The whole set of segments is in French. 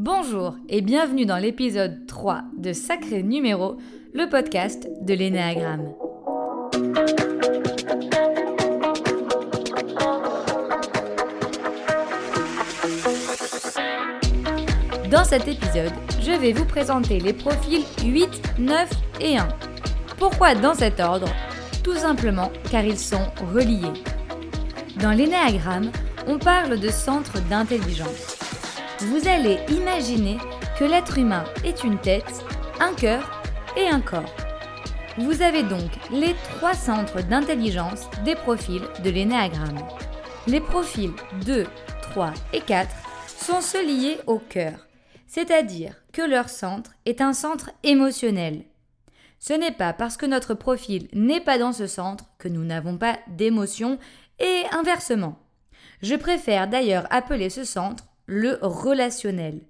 Bonjour et bienvenue dans l'épisode 3 de Sacré Numéro, le podcast de l'énéagramme. Dans cet épisode, je vais vous présenter les profils 8, 9 et 1. Pourquoi dans cet ordre? Tout simplement car ils sont reliés. Dans l'énéagramme, on parle de centre d'intelligence. Vous allez imaginer que l'être humain est une tête, un cœur et un corps. Vous avez donc les trois centres d'intelligence des profils de l'énéagramme. Les profils 2, 3 et 4 sont ceux liés au cœur c'est-à-dire que leur centre est un centre émotionnel. Ce n'est pas parce que notre profil n'est pas dans ce centre que nous n'avons pas d'émotion et inversement. Je préfère d'ailleurs appeler ce centre le relationnel.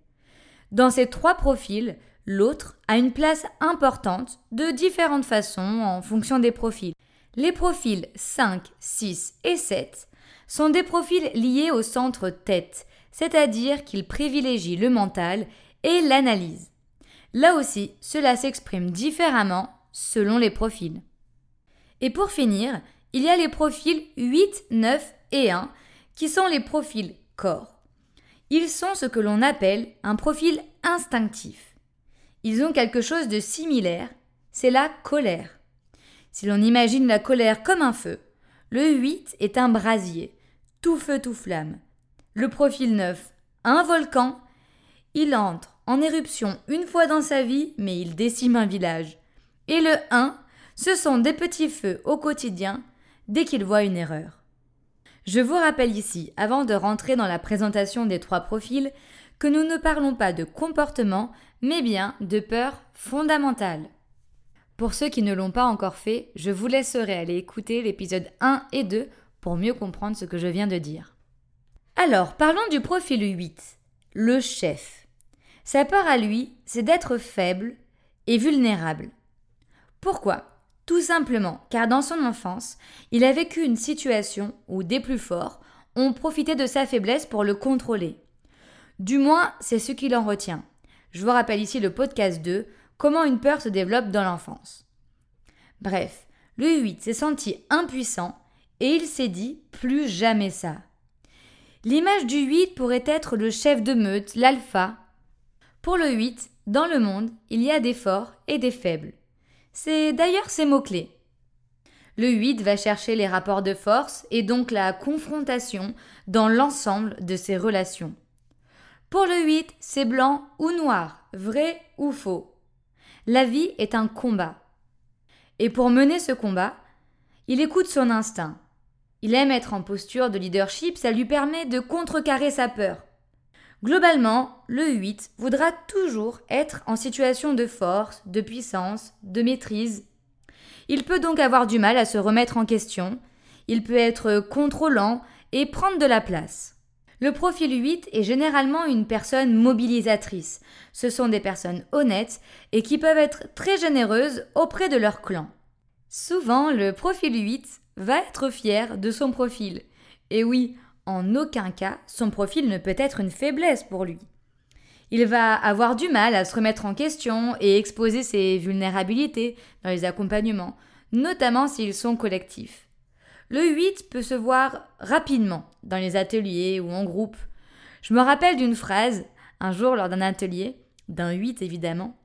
Dans ces trois profils, l'autre a une place importante de différentes façons en fonction des profils. Les profils 5, 6 et 7 sont des profils liés au centre tête, c'est-à-dire qu'il privilégie le mental et l'analyse. Là aussi, cela s'exprime différemment selon les profils. Et pour finir, il y a les profils 8, 9 et 1 qui sont les profils corps. Ils sont ce que l'on appelle un profil instinctif. Ils ont quelque chose de similaire, c'est la colère. Si l'on imagine la colère comme un feu, le 8 est un brasier, tout feu tout flamme. Le profil 9, un volcan, il entre en éruption une fois dans sa vie, mais il décime un village. Et le 1, ce sont des petits feux au quotidien dès qu'il voit une erreur. Je vous rappelle ici, avant de rentrer dans la présentation des trois profils, que nous ne parlons pas de comportement, mais bien de peur fondamentale. Pour ceux qui ne l'ont pas encore fait, je vous laisserai aller écouter l'épisode 1 et 2 pour mieux comprendre ce que je viens de dire. Alors, parlons du profil 8, le chef. Sa peur à lui, c'est d'être faible et vulnérable. Pourquoi? Tout simplement car dans son enfance, il a vécu une situation où des plus forts ont profité de sa faiblesse pour le contrôler. Du moins, c'est ce qu'il en retient. Je vous rappelle ici le podcast 2, Comment une peur se développe dans l'enfance. Bref, le 8 s'est senti impuissant et il s'est dit plus jamais ça. L'image du 8 pourrait être le chef de meute, l'alpha. Pour le 8, dans le monde, il y a des forts et des faibles. C'est d'ailleurs ces mots-clés. Le 8 va chercher les rapports de force et donc la confrontation dans l'ensemble de ses relations. Pour le 8, c'est blanc ou noir, vrai ou faux. La vie est un combat. Et pour mener ce combat, il écoute son instinct. Il aime être en posture de leadership, ça lui permet de contrecarrer sa peur. Globalement, le 8 voudra toujours être en situation de force, de puissance, de maîtrise. Il peut donc avoir du mal à se remettre en question, il peut être contrôlant et prendre de la place. Le profil 8 est généralement une personne mobilisatrice. Ce sont des personnes honnêtes et qui peuvent être très généreuses auprès de leur clan. Souvent, le profil 8 va être fier de son profil. Et oui, en aucun cas, son profil ne peut être une faiblesse pour lui. Il va avoir du mal à se remettre en question et exposer ses vulnérabilités dans les accompagnements, notamment s'ils sont collectifs. Le 8 peut se voir rapidement dans les ateliers ou en groupe. Je me rappelle d'une phrase, un jour lors d'un atelier, d'un 8 évidemment.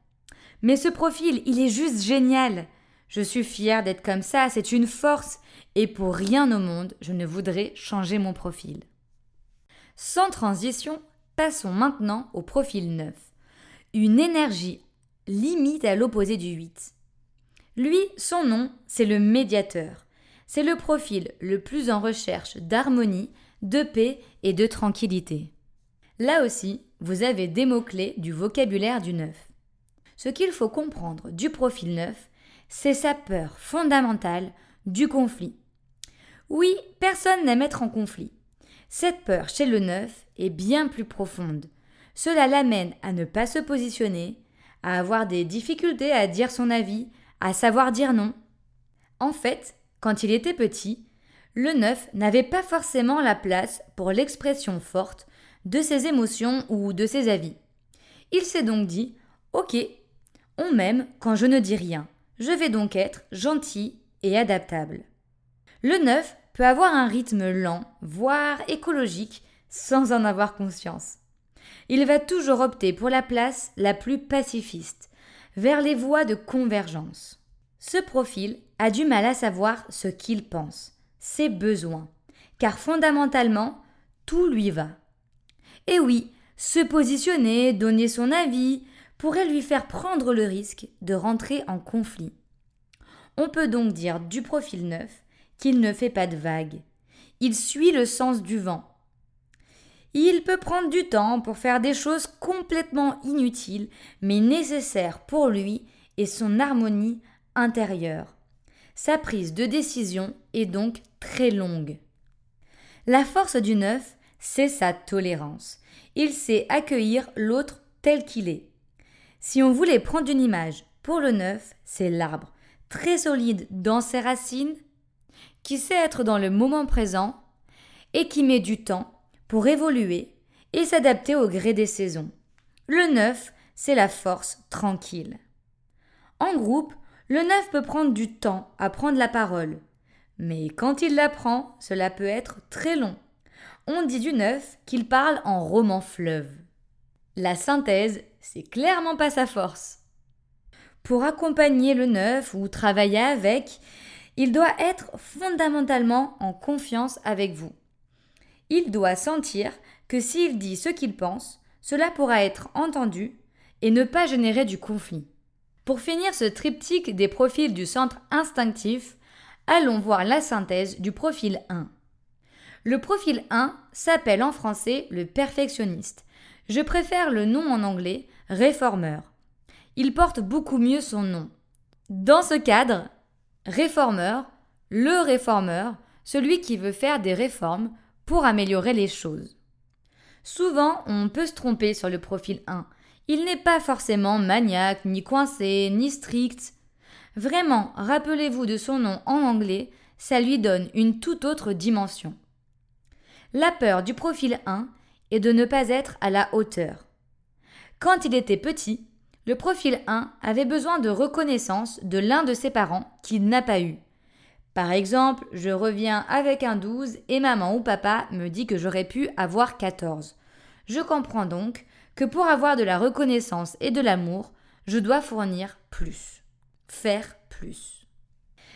Mais ce profil, il est juste génial. Je suis fière d'être comme ça, c'est une force, et pour rien au monde je ne voudrais changer mon profil. Sans transition, passons maintenant au profil 9. Une énergie limite à l'opposé du 8. Lui, son nom, c'est le médiateur. C'est le profil le plus en recherche d'harmonie, de paix et de tranquillité. Là aussi, vous avez des mots-clés du vocabulaire du 9. Ce qu'il faut comprendre du profil 9, c'est sa peur fondamentale du conflit. Oui, personne n'aime être en conflit. Cette peur chez le neuf est bien plus profonde. Cela l'amène à ne pas se positionner, à avoir des difficultés à dire son avis, à savoir dire non. En fait, quand il était petit, le neuf n'avait pas forcément la place pour l'expression forte de ses émotions ou de ses avis. Il s'est donc dit Ok, on m'aime quand je ne dis rien. Je vais donc être gentil et adaptable. Le 9 peut avoir un rythme lent, voire écologique, sans en avoir conscience. Il va toujours opter pour la place la plus pacifiste, vers les voies de convergence. Ce profil a du mal à savoir ce qu'il pense, ses besoins, car fondamentalement, tout lui va. Et oui, se positionner, donner son avis, pourrait lui faire prendre le risque de rentrer en conflit. On peut donc dire du profil neuf qu'il ne fait pas de vagues. Il suit le sens du vent. Il peut prendre du temps pour faire des choses complètement inutiles, mais nécessaires pour lui et son harmonie intérieure. Sa prise de décision est donc très longue. La force du neuf, c'est sa tolérance. Il sait accueillir l'autre tel qu'il est. Si on voulait prendre une image pour le neuf, c'est l'arbre, très solide dans ses racines, qui sait être dans le moment présent et qui met du temps pour évoluer et s'adapter au gré des saisons. Le neuf, c'est la force tranquille. En groupe, le neuf peut prendre du temps à prendre la parole. Mais quand il la prend, cela peut être très long. On dit du neuf qu'il parle en roman fleuve. La synthèse, c'est clairement pas sa force. Pour accompagner le neuf ou travailler avec, il doit être fondamentalement en confiance avec vous. Il doit sentir que s'il dit ce qu'il pense, cela pourra être entendu et ne pas générer du conflit. Pour finir ce triptyque des profils du centre instinctif, allons voir la synthèse du profil 1. Le profil 1 s'appelle en français le perfectionniste. Je préfère le nom en anglais, réformeur. Il porte beaucoup mieux son nom. Dans ce cadre, réformeur, le réformeur, celui qui veut faire des réformes pour améliorer les choses. Souvent, on peut se tromper sur le profil 1. Il n'est pas forcément maniaque, ni coincé, ni strict. Vraiment, rappelez-vous de son nom en anglais, ça lui donne une toute autre dimension. La peur du profil 1 est de ne pas être à la hauteur. Quand il était petit, le profil 1 avait besoin de reconnaissance de l'un de ses parents qu'il n'a pas eu. Par exemple, je reviens avec un 12 et maman ou papa me dit que j'aurais pu avoir 14. Je comprends donc que pour avoir de la reconnaissance et de l'amour, je dois fournir plus. Faire plus.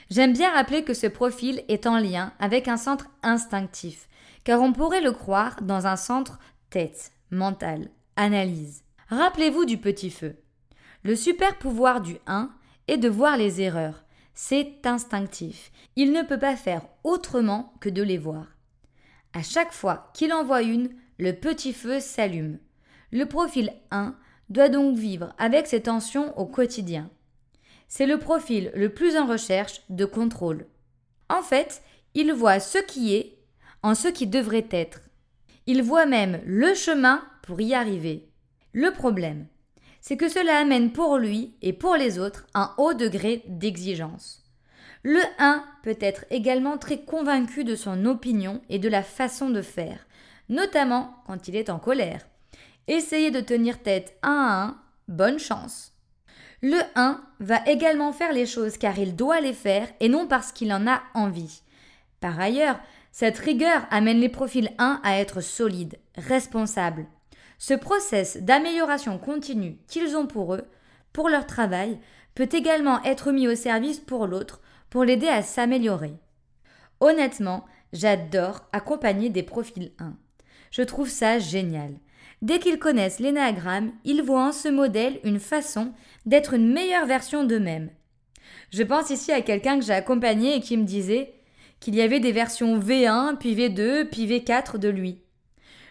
J'aime bien rappeler que ce profil est en lien avec un centre instinctif, car on pourrait le croire dans un centre tête, mental, analyse. Rappelez-vous du petit feu. Le super pouvoir du 1 est de voir les erreurs, c'est instinctif. Il ne peut pas faire autrement que de les voir. À chaque fois qu'il en voit une, le petit feu s'allume. Le profil 1 doit donc vivre avec ces tensions au quotidien. C'est le profil le plus en recherche de contrôle. En fait, il voit ce qui est en ce qui devrait être. Il voit même le chemin pour y arriver. Le problème, c'est que cela amène pour lui et pour les autres un haut degré d'exigence. Le 1 peut être également très convaincu de son opinion et de la façon de faire, notamment quand il est en colère. Essayez de tenir tête un à un, bonne chance. Le 1 va également faire les choses car il doit les faire et non parce qu'il en a envie. Par ailleurs, cette rigueur amène les profils 1 à être solides, responsables, ce process d'amélioration continue qu'ils ont pour eux, pour leur travail, peut également être mis au service pour l'autre pour l'aider à s'améliorer. Honnêtement, j'adore accompagner des profils 1. Je trouve ça génial. Dès qu'ils connaissent l'énagramme, ils voient en ce modèle une façon d'être une meilleure version d'eux-mêmes. Je pense ici à quelqu'un que j'ai accompagné et qui me disait qu'il y avait des versions V1, puis V2, puis V4 de lui.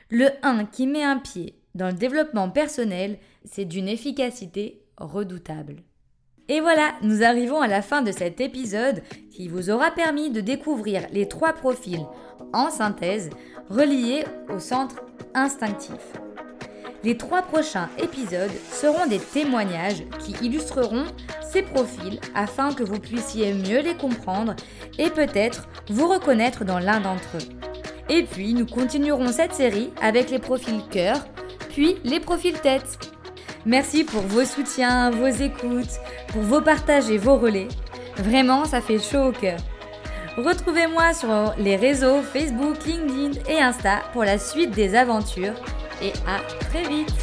Le 1 qui met un pied dans le développement personnel, c'est d'une efficacité redoutable. Et voilà, nous arrivons à la fin de cet épisode qui vous aura permis de découvrir les trois profils en synthèse reliés au centre instinctif. Les trois prochains épisodes seront des témoignages qui illustreront ces profils afin que vous puissiez mieux les comprendre et peut-être vous reconnaître dans l'un d'entre eux. Et puis, nous continuerons cette série avec les profils cœur, puis les profils tête. Merci pour vos soutiens, vos écoutes, pour vos partages et vos relais. Vraiment, ça fait chaud au cœur. Retrouvez-moi sur les réseaux Facebook, LinkedIn et Insta pour la suite des aventures et à très vite